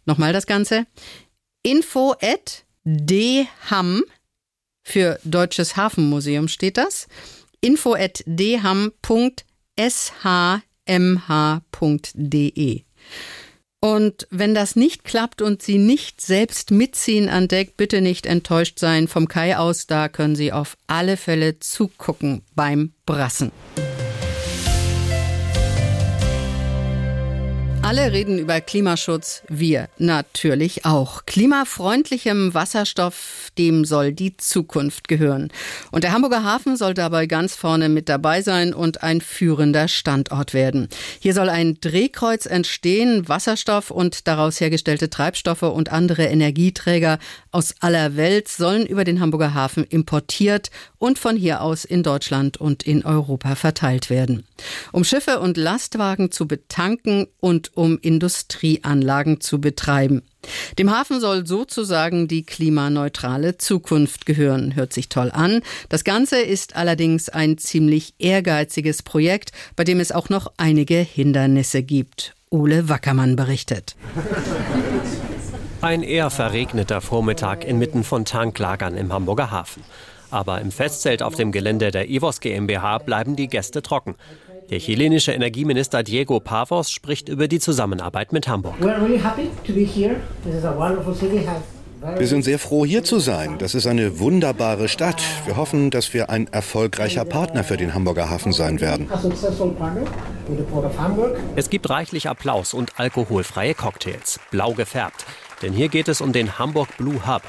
Nochmal das Ganze. Info at dham für Deutsches Hafenmuseum steht das. info at dham.shmh.de. Und wenn das nicht klappt und Sie nicht selbst mitziehen an Deck, bitte nicht enttäuscht sein. Vom Kai aus, da können Sie auf alle Fälle zugucken beim Brassen. Alle reden über Klimaschutz, wir natürlich auch. Klimafreundlichem Wasserstoff, dem soll die Zukunft gehören. Und der Hamburger Hafen soll dabei ganz vorne mit dabei sein und ein führender Standort werden. Hier soll ein Drehkreuz entstehen. Wasserstoff und daraus hergestellte Treibstoffe und andere Energieträger aus aller Welt sollen über den Hamburger Hafen importiert und von hier aus in Deutschland und in Europa verteilt werden. Um Schiffe und Lastwagen zu betanken und um Industrieanlagen zu betreiben. Dem Hafen soll sozusagen die klimaneutrale Zukunft gehören. Hört sich toll an. Das Ganze ist allerdings ein ziemlich ehrgeiziges Projekt, bei dem es auch noch einige Hindernisse gibt. Ole Wackermann berichtet. [LAUGHS] Ein eher verregneter Vormittag inmitten von Tanklagern im Hamburger Hafen. Aber im Festzelt auf dem Gelände der EVOS GmbH bleiben die Gäste trocken. Der chilenische Energieminister Diego Pavos spricht über die Zusammenarbeit mit Hamburg. Wir sind sehr froh, hier zu sein. Das ist eine wunderbare Stadt. Wir hoffen, dass wir ein erfolgreicher Partner für den Hamburger Hafen sein werden. Es gibt reichlich Applaus und alkoholfreie Cocktails, blau gefärbt. Denn hier geht es um den Hamburg Blue Hub.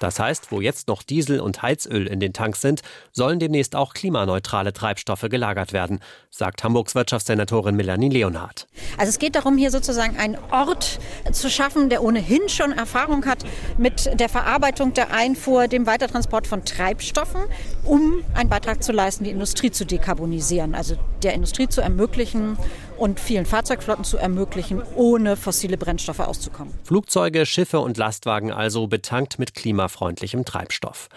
Das heißt, wo jetzt noch Diesel und Heizöl in den Tanks sind, sollen demnächst auch klimaneutrale Treibstoffe gelagert werden, sagt Hamburgs Wirtschaftssenatorin Melanie Leonhardt. Also es geht darum, hier sozusagen einen Ort zu schaffen, der ohnehin schon Erfahrung hat mit der Verarbeitung, der Einfuhr, dem Weitertransport von Treibstoffen, um einen Beitrag zu leisten, die Industrie zu dekarbonisieren, also der Industrie zu ermöglichen, und vielen Fahrzeugflotten zu ermöglichen, ohne fossile Brennstoffe auszukommen. Flugzeuge, Schiffe und Lastwagen also betankt mit klimafreundlichem Treibstoff.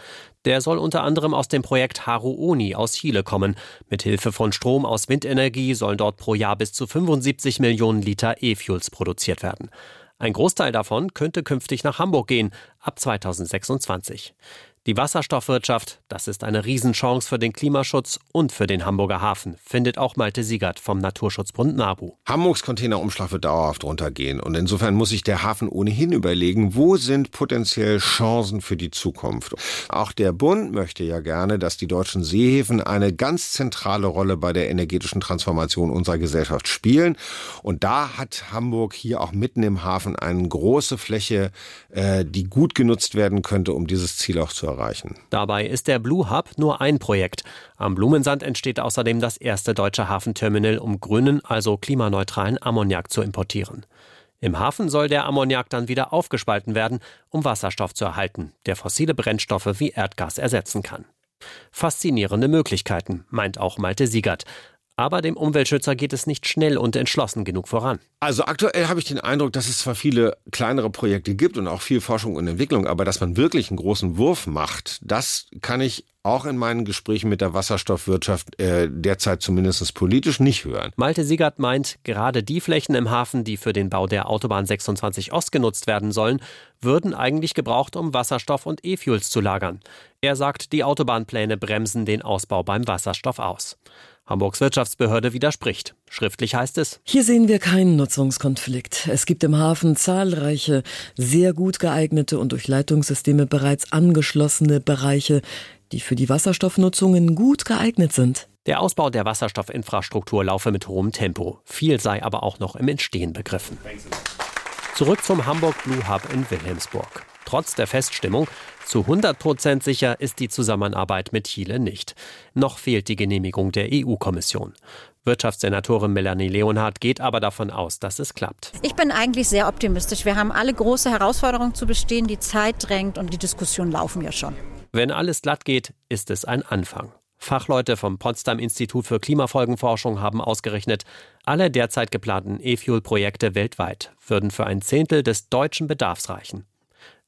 Der soll unter anderem aus dem Projekt Haru Oni aus Chile kommen. Mit Hilfe von Strom aus Windenergie sollen dort pro Jahr bis zu 75 Millionen Liter E-Fuels produziert werden. Ein Großteil davon könnte künftig nach Hamburg gehen, ab 2026. Die Wasserstoffwirtschaft, das ist eine Riesenchance für den Klimaschutz und für den Hamburger Hafen, findet auch Malte Siegert vom Naturschutzbund NABU. Hamburgs Containerumschlag wird dauerhaft runtergehen und insofern muss sich der Hafen ohnehin überlegen, wo sind potenziell Chancen für die Zukunft. Auch der Bund möchte ja gerne, dass die deutschen Seehäfen eine ganz zentrale Rolle bei der energetischen Transformation unserer Gesellschaft spielen und da hat Hamburg hier auch mitten im Hafen eine große Fläche, äh, die gut genutzt werden könnte, um dieses Ziel auch zu erreichen. Dabei ist der Blue Hub nur ein Projekt. Am Blumensand entsteht außerdem das erste deutsche Hafenterminal, um grünen, also klimaneutralen Ammoniak zu importieren. Im Hafen soll der Ammoniak dann wieder aufgespalten werden, um Wasserstoff zu erhalten, der fossile Brennstoffe wie Erdgas ersetzen kann. Faszinierende Möglichkeiten, meint auch Malte Siegert. Aber dem Umweltschützer geht es nicht schnell und entschlossen genug voran. Also aktuell habe ich den Eindruck, dass es zwar viele kleinere Projekte gibt und auch viel Forschung und Entwicklung, aber dass man wirklich einen großen Wurf macht, das kann ich auch in meinen Gesprächen mit der Wasserstoffwirtschaft äh, derzeit zumindest politisch nicht hören. Malte Siegert meint, gerade die Flächen im Hafen, die für den Bau der Autobahn 26 Ost genutzt werden sollen, würden eigentlich gebraucht, um Wasserstoff und E-Fuels zu lagern. Er sagt, die Autobahnpläne bremsen den Ausbau beim Wasserstoff aus. Hamburgs Wirtschaftsbehörde widerspricht. Schriftlich heißt es. Hier sehen wir keinen Nutzungskonflikt. Es gibt im Hafen zahlreiche, sehr gut geeignete und durch Leitungssysteme bereits angeschlossene Bereiche, die für die Wasserstoffnutzungen gut geeignet sind. Der Ausbau der Wasserstoffinfrastruktur laufe mit hohem Tempo. Viel sei aber auch noch im Entstehen begriffen. Zurück zum Hamburg Blue Hub in Wilhelmsburg. Trotz der Feststimmung, zu 100 Prozent sicher ist die Zusammenarbeit mit Chile nicht. Noch fehlt die Genehmigung der EU-Kommission. Wirtschaftssenatorin Melanie Leonhardt geht aber davon aus, dass es klappt. Ich bin eigentlich sehr optimistisch. Wir haben alle große Herausforderungen zu bestehen, die Zeit drängt und die Diskussionen laufen ja schon. Wenn alles glatt geht, ist es ein Anfang. Fachleute vom Potsdam Institut für Klimafolgenforschung haben ausgerechnet, alle derzeit geplanten E-Fuel-Projekte weltweit würden für ein Zehntel des deutschen Bedarfs reichen.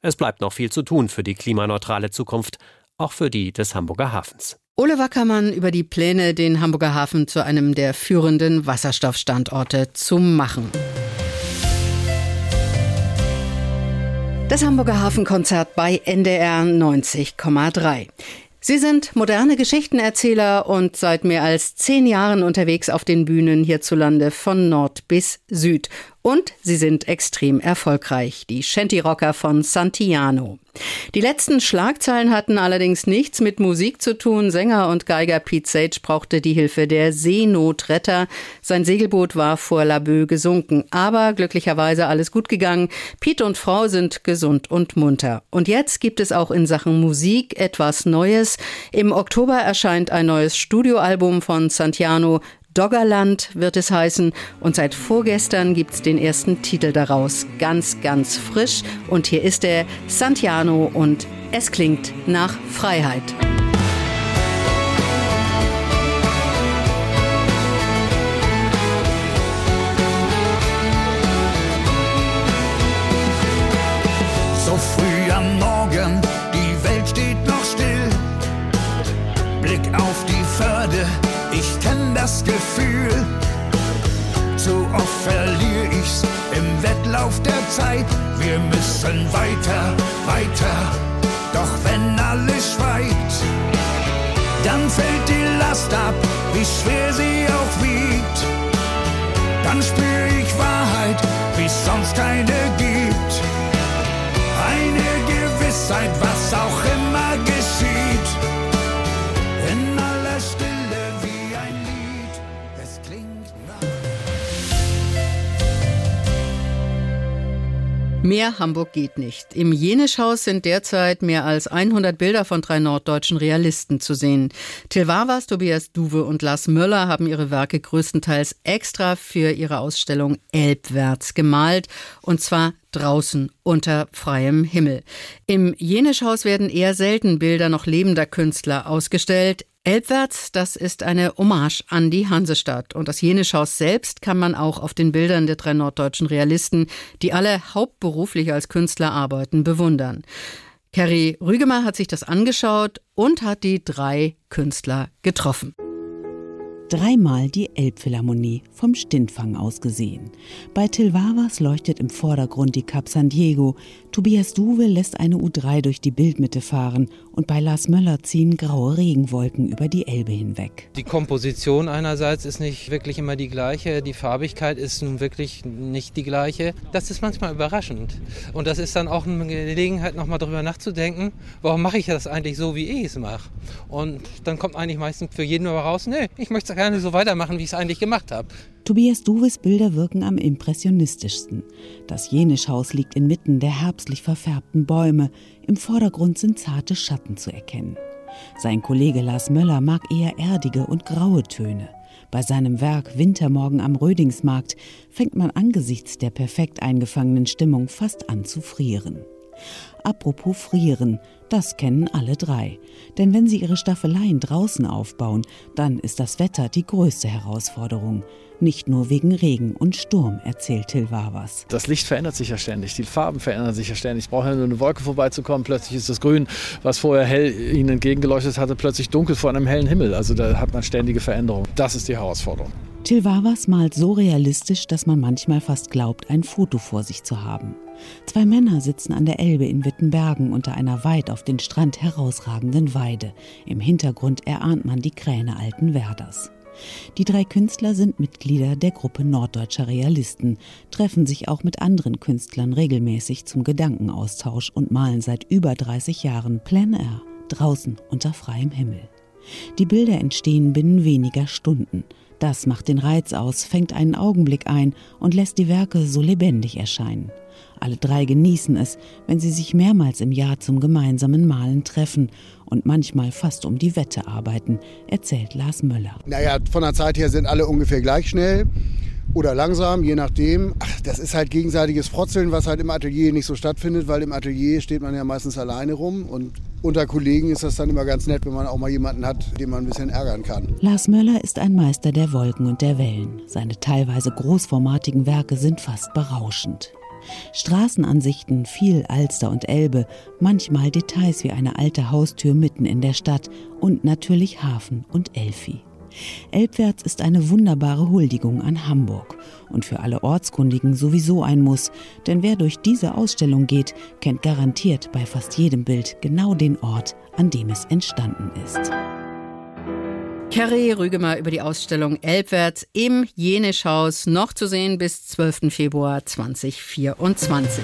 Es bleibt noch viel zu tun für die klimaneutrale Zukunft, auch für die des Hamburger Hafens. Ole Wackermann über die Pläne, den Hamburger Hafen zu einem der führenden Wasserstoffstandorte zu machen. Das Hamburger Hafenkonzert bei NDR 90,3. Sie sind moderne Geschichtenerzähler und seit mehr als zehn Jahren unterwegs auf den Bühnen hierzulande von Nord bis Süd und sie sind extrem erfolgreich, die Shanty-Rocker von Santiano. Die letzten Schlagzeilen hatten allerdings nichts mit Musik zu tun. Sänger und Geiger Pete Sage brauchte die Hilfe der Seenotretter. Sein Segelboot war vor Laboe gesunken. Aber glücklicherweise alles gut gegangen. Pete und Frau sind gesund und munter. Und jetzt gibt es auch in Sachen Musik etwas Neues. Im Oktober erscheint ein neues Studioalbum von Santiano. Doggerland wird es heißen und seit vorgestern gibt's den ersten Titel daraus. Ganz, ganz frisch und hier ist er, Santiano und es klingt nach Freiheit. So früh am Morgen, die Welt steht noch still. Blick auf die Förde, das Gefühl. Zu oft verliere ich's im Wettlauf der Zeit. Wir müssen weiter, weiter. Doch wenn alles schweigt, dann fällt die Last ab, wie schwer sie auch wiegt. Dann spür ich Wahrheit, wie sonst keine gibt. Eine Gewissheit, was auch immer. Mehr Hamburg geht nicht. Im Jenischhaus sind derzeit mehr als 100 Bilder von drei norddeutschen Realisten zu sehen. Till Wawers, Tobias Duwe und Lars Möller haben ihre Werke größtenteils extra für ihre Ausstellung Elbwärts gemalt. Und zwar draußen unter freiem Himmel. Im Jenischhaus werden eher selten Bilder noch lebender Künstler ausgestellt. Elbwärts, das ist eine Hommage an die Hansestadt. Und das Jenischhaus selbst kann man auch auf den Bildern der drei norddeutschen Realisten, die alle hauptberuflich als Künstler arbeiten, bewundern. Kerry Rügemer hat sich das angeschaut und hat die drei Künstler getroffen dreimal die Elbphilharmonie vom Stintfang aus gesehen. Bei Till Wawers leuchtet im Vordergrund die Cap San Diego, Tobias Duwe lässt eine U3 durch die Bildmitte fahren und bei Lars Möller ziehen graue Regenwolken über die Elbe hinweg. Die Komposition einerseits ist nicht wirklich immer die gleiche, die Farbigkeit ist nun wirklich nicht die gleiche. Das ist manchmal überraschend und das ist dann auch eine Gelegenheit, nochmal darüber nachzudenken, warum mache ich das eigentlich so, wie ich es mache. Und dann kommt eigentlich meistens für jeden nur raus, nee, ich möchte es gerne so weitermachen, wie ich es eigentlich gemacht habe. Tobias Duves Bilder wirken am impressionistischsten. Das Jenischhaus liegt inmitten der herbstlich verfärbten Bäume. Im Vordergrund sind zarte Schatten zu erkennen. Sein Kollege Lars Möller mag eher erdige und graue Töne. Bei seinem Werk Wintermorgen am Rödingsmarkt fängt man angesichts der perfekt eingefangenen Stimmung fast an zu frieren. Apropos frieren, das kennen alle drei. Denn wenn sie ihre Staffeleien draußen aufbauen, dann ist das Wetter die größte Herausforderung. Nicht nur wegen Regen und Sturm, erzählt Till Wawers. Das Licht verändert sich ja ständig, die Farben verändern sich ja ständig. Ich brauche ja nur eine Wolke vorbeizukommen, plötzlich ist das Grün, was vorher hell ihnen entgegengeleuchtet hatte, plötzlich dunkel vor einem hellen Himmel. Also da hat man ständige Veränderungen. Das ist die Herausforderung. Till Wawers malt so realistisch, dass man manchmal fast glaubt, ein Foto vor sich zu haben. Zwei Männer sitzen an der Elbe in Wittenbergen unter einer weit auf den Strand herausragenden Weide. Im Hintergrund erahnt man die Kräne alten Werders. Die drei Künstler sind Mitglieder der Gruppe Norddeutscher Realisten, treffen sich auch mit anderen Künstlern regelmäßig zum Gedankenaustausch und malen seit über 30 Jahren Plein Air, draußen unter freiem Himmel. Die Bilder entstehen binnen weniger Stunden. Das macht den Reiz aus, fängt einen Augenblick ein und lässt die Werke so lebendig erscheinen. Alle drei genießen es, wenn sie sich mehrmals im Jahr zum gemeinsamen Malen treffen und manchmal fast um die Wette arbeiten, erzählt Lars Möller. Naja, von der Zeit her sind alle ungefähr gleich schnell oder langsam, je nachdem. Ach, das ist halt gegenseitiges Frotzeln, was halt im Atelier nicht so stattfindet, weil im Atelier steht man ja meistens alleine rum und unter Kollegen ist das dann immer ganz nett, wenn man auch mal jemanden hat, den man ein bisschen ärgern kann. Lars Möller ist ein Meister der Wolken und der Wellen. Seine teilweise großformatigen Werke sind fast berauschend. Straßenansichten, viel Alster und Elbe, manchmal Details wie eine alte Haustür mitten in der Stadt und natürlich Hafen und Elfi. Elbwärts ist eine wunderbare Huldigung an Hamburg und für alle Ortskundigen sowieso ein Muss, denn wer durch diese Ausstellung geht, kennt garantiert bei fast jedem Bild genau den Ort, an dem es entstanden ist. Kerry Rügemer über die Ausstellung Elbwärts im Jenischhaus noch zu sehen bis 12. Februar 2024.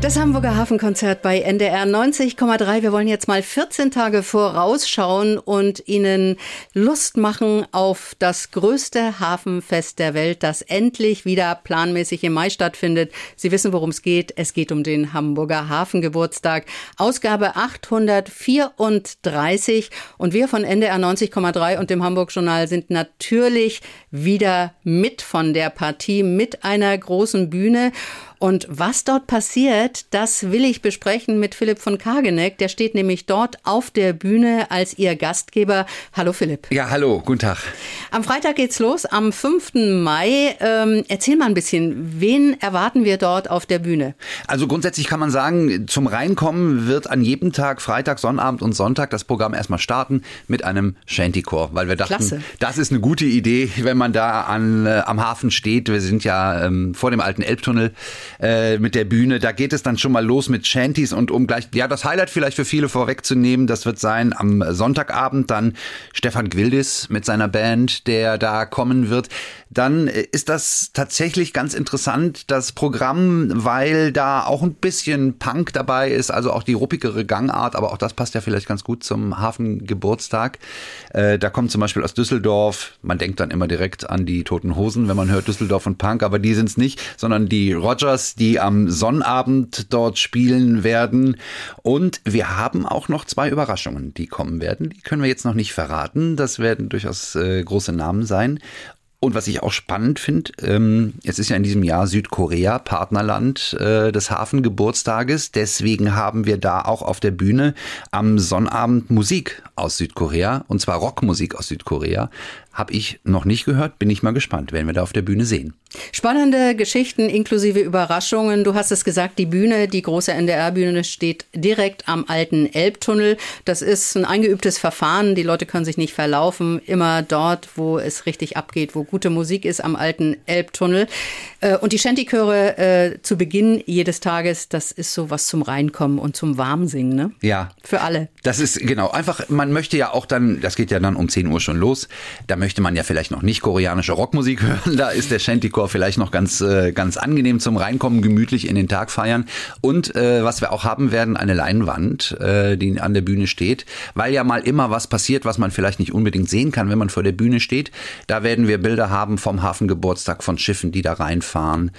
Das Hamburger Hafenkonzert bei NDR 90,3. Wir wollen jetzt mal 14 Tage vorausschauen und Ihnen Lust machen auf das größte Hafenfest der Welt, das endlich wieder planmäßig im Mai stattfindet. Sie wissen, worum es geht. Es geht um den Hamburger Hafengeburtstag. Ausgabe 834. Und wir von NDR 90,3 und dem Hamburg Journal sind natürlich wieder mit von der Partie, mit einer großen Bühne. Und was dort passiert, das will ich besprechen mit Philipp von Kageneck. Der steht nämlich dort auf der Bühne als Ihr Gastgeber. Hallo Philipp. Ja, hallo, guten Tag. Am Freitag geht's los, am 5. Mai. Ähm, erzähl mal ein bisschen, wen erwarten wir dort auf der Bühne? Also grundsätzlich kann man sagen, zum Reinkommen wird an jedem Tag, Freitag, Sonnabend und Sonntag, das Programm erstmal starten mit einem Shantychor, weil wir dachten, Klasse. das ist eine gute Idee, wenn man da an, äh, am Hafen steht. Wir sind ja ähm, vor dem alten Elbtunnel äh, mit der Bühne. Da geht es dann schon mal los mit Shanties und um gleich, ja, das Highlight vielleicht für viele vorwegzunehmen, das wird sein am Sonntagabend dann Stefan Gwildis mit seiner Band, der da kommen wird. Dann ist das tatsächlich ganz interessant, das Programm, weil da auch ein bisschen Punk dabei ist, also auch die ruppigere Gangart, aber auch das passt ja vielleicht ganz gut zum Hafengeburtstag. Äh, da kommt zum Beispiel aus Düsseldorf, man denkt dann immer direkt an die Toten Hosen, wenn man hört Düsseldorf und Punk, aber die sind es nicht, sondern die Rogers, die am Sonnabend dort spielen werden. Und wir haben auch noch zwei Überraschungen, die kommen werden. Die können wir jetzt noch nicht verraten. Das werden durchaus äh, große Namen sein. Und was ich auch spannend finde, ähm, es ist ja in diesem Jahr Südkorea Partnerland äh, des Hafengeburtstages. Deswegen haben wir da auch auf der Bühne am Sonnabend Musik aus Südkorea, und zwar Rockmusik aus Südkorea. Habe ich noch nicht gehört, bin ich mal gespannt, werden wir da auf der Bühne sehen. Spannende Geschichten inklusive Überraschungen. Du hast es gesagt, die Bühne, die große NDR-Bühne steht direkt am alten Elbtunnel. Das ist ein eingeübtes Verfahren. Die Leute können sich nicht verlaufen. Immer dort, wo es richtig abgeht, wo gute Musik ist, am alten Elbtunnel. Äh, und die Shanty-Chöre äh, zu Beginn jedes Tages, das ist so was zum Reinkommen und zum Warmsingen, ne? Ja. Für alle. Das ist genau. Einfach, man möchte ja auch dann, das geht ja dann um 10 Uhr schon los. Da möchte man ja vielleicht noch nicht koreanische Rockmusik [LAUGHS] hören. Da ist der Shantycore vielleicht noch ganz, äh, ganz angenehm zum Reinkommen, gemütlich in den Tag feiern. Und äh, was wir auch haben werden, eine Leinwand, äh, die an der Bühne steht, weil ja mal immer was passiert, was man vielleicht nicht unbedingt sehen kann, wenn man vor der Bühne steht. Da werden wir Bilder haben vom Hafengeburtstag, von Schiffen, die da reinfahren,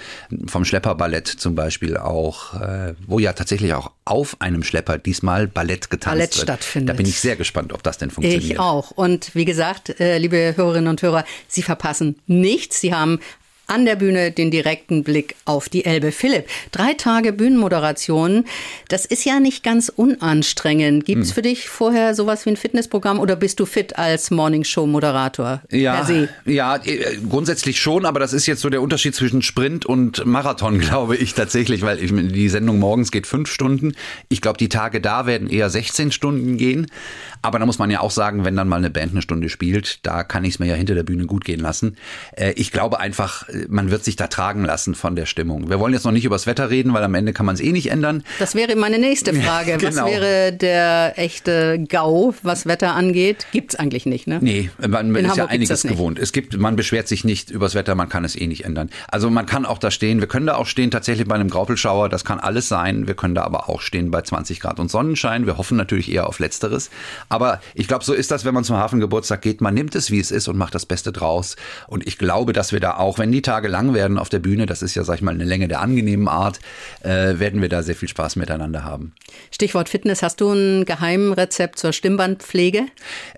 vom Schlepperballett zum Beispiel auch, äh, wo ja tatsächlich auch auf einem Schlepper diesmal Ballett getanzt Ballett wird. stattfindet. Da bin ich sehr gespannt, ob das denn funktioniert. Ich auch. Und wie gesagt, äh, liebe Hörerinnen und Hörer, Sie verpassen nichts. Sie haben an der Bühne den direkten Blick auf die Elbe. Philipp, drei Tage Bühnenmoderation, das ist ja nicht ganz unanstrengend. Gibt es hm. für dich vorher sowas wie ein Fitnessprogramm oder bist du fit als Morningshow-Moderator ja? Ja, äh, grundsätzlich schon, aber das ist jetzt so der Unterschied zwischen Sprint und Marathon, [LAUGHS] glaube ich tatsächlich, weil ich, die Sendung morgens geht fünf Stunden. Ich glaube, die Tage da werden eher 16 Stunden gehen. Aber da muss man ja auch sagen, wenn dann mal eine Band eine Stunde spielt, da kann ich es mir ja hinter der Bühne gut gehen lassen. Äh, ich glaube einfach, man wird sich da tragen lassen von der Stimmung. Wir wollen jetzt noch nicht über das Wetter reden, weil am Ende kann man es eh nicht ändern. Das wäre meine nächste Frage. genau. Was wäre der echte GAU, was Wetter angeht? Gibt es eigentlich nicht, ne? Nee, man In ist Hamburg ja einiges gewohnt. Es gibt, man beschwert sich nicht über das Wetter, man kann es eh nicht ändern. Also man kann auch da stehen, wir können da auch stehen tatsächlich bei einem Graupelschauer, das kann alles sein. Wir können da aber auch stehen bei 20 Grad und Sonnenschein. Wir hoffen natürlich eher auf Letzteres. Aber ich glaube, so ist das, wenn man zum Hafengeburtstag geht. Man nimmt es, wie es ist und macht das Beste draus. Und ich glaube, dass wir da auch, wenn die Tage lang werden auf der Bühne, das ist ja, sag ich mal, eine Länge der angenehmen Art, äh, werden wir da sehr viel Spaß miteinander haben. Stichwort Fitness. Hast du ein Geheimrezept zur Stimmbandpflege?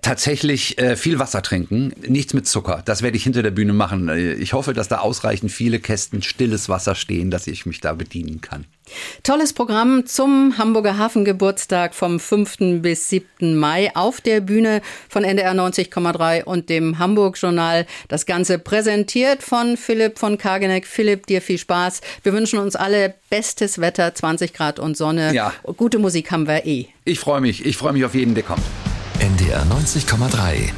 Tatsächlich äh, viel Wasser trinken, nichts mit Zucker. Das werde ich hinter der Bühne machen. Ich hoffe, dass da ausreichend viele Kästen stilles Wasser stehen, dass ich mich da bedienen kann. Tolles Programm zum Hamburger Hafengeburtstag vom 5. bis 7. Mai auf der Bühne von NDR 90,3 und dem Hamburg Journal. Das Ganze präsentiert von Philipp von Kageneck. Philipp, dir viel Spaß. Wir wünschen uns alle bestes Wetter, 20 Grad und Sonne. Ja. Gute Musik haben wir eh. Ich freue mich. Ich freue mich auf jeden, der kommt. NDR 90,3.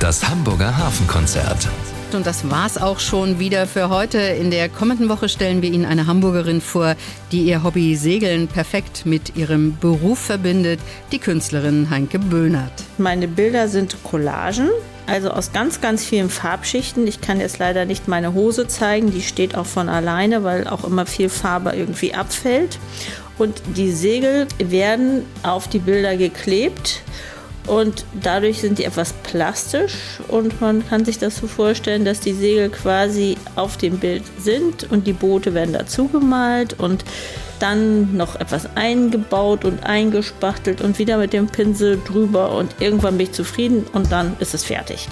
Das Hamburger Hafenkonzert und das war's auch schon wieder für heute. In der kommenden Woche stellen wir Ihnen eine Hamburgerin vor, die ihr Hobby Segeln perfekt mit ihrem Beruf verbindet, die Künstlerin Heinke Böhnert. Meine Bilder sind Collagen, also aus ganz, ganz vielen Farbschichten. Ich kann jetzt leider nicht meine Hose zeigen, die steht auch von alleine, weil auch immer viel Farbe irgendwie abfällt. Und die Segel werden auf die Bilder geklebt und dadurch sind die etwas plastisch und man kann sich das so vorstellen, dass die Segel quasi auf dem Bild sind und die Boote werden dazu gemalt und dann noch etwas eingebaut und eingespachtelt und wieder mit dem Pinsel drüber und irgendwann bin ich zufrieden und dann ist es fertig.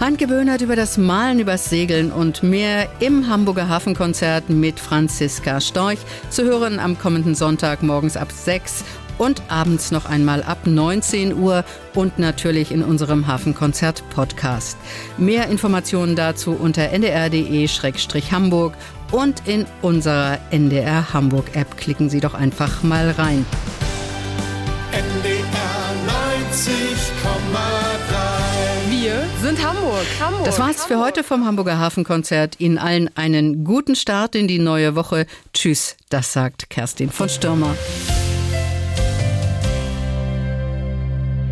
Handgewöhnert über das Malen, übers Segeln und mehr im Hamburger Hafenkonzert mit Franziska Storch zu hören am kommenden Sonntag morgens ab 6 und abends noch einmal ab 19 Uhr und natürlich in unserem Hafenkonzert-Podcast. Mehr Informationen dazu unter ndr.de-hamburg und in unserer NDR Hamburg-App. Klicken Sie doch einfach mal rein. NDR 90,3 Wir sind Hamburg. Hamburg. Das war's für heute vom Hamburger Hafenkonzert. Ihnen allen einen guten Start in die neue Woche. Tschüss, das sagt Kerstin von Stürmer.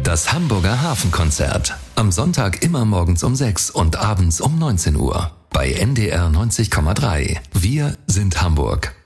Das Hamburger Hafenkonzert. Am Sonntag immer morgens um 6 und abends um 19 Uhr. Bei NDR 90,3. Wir sind Hamburg.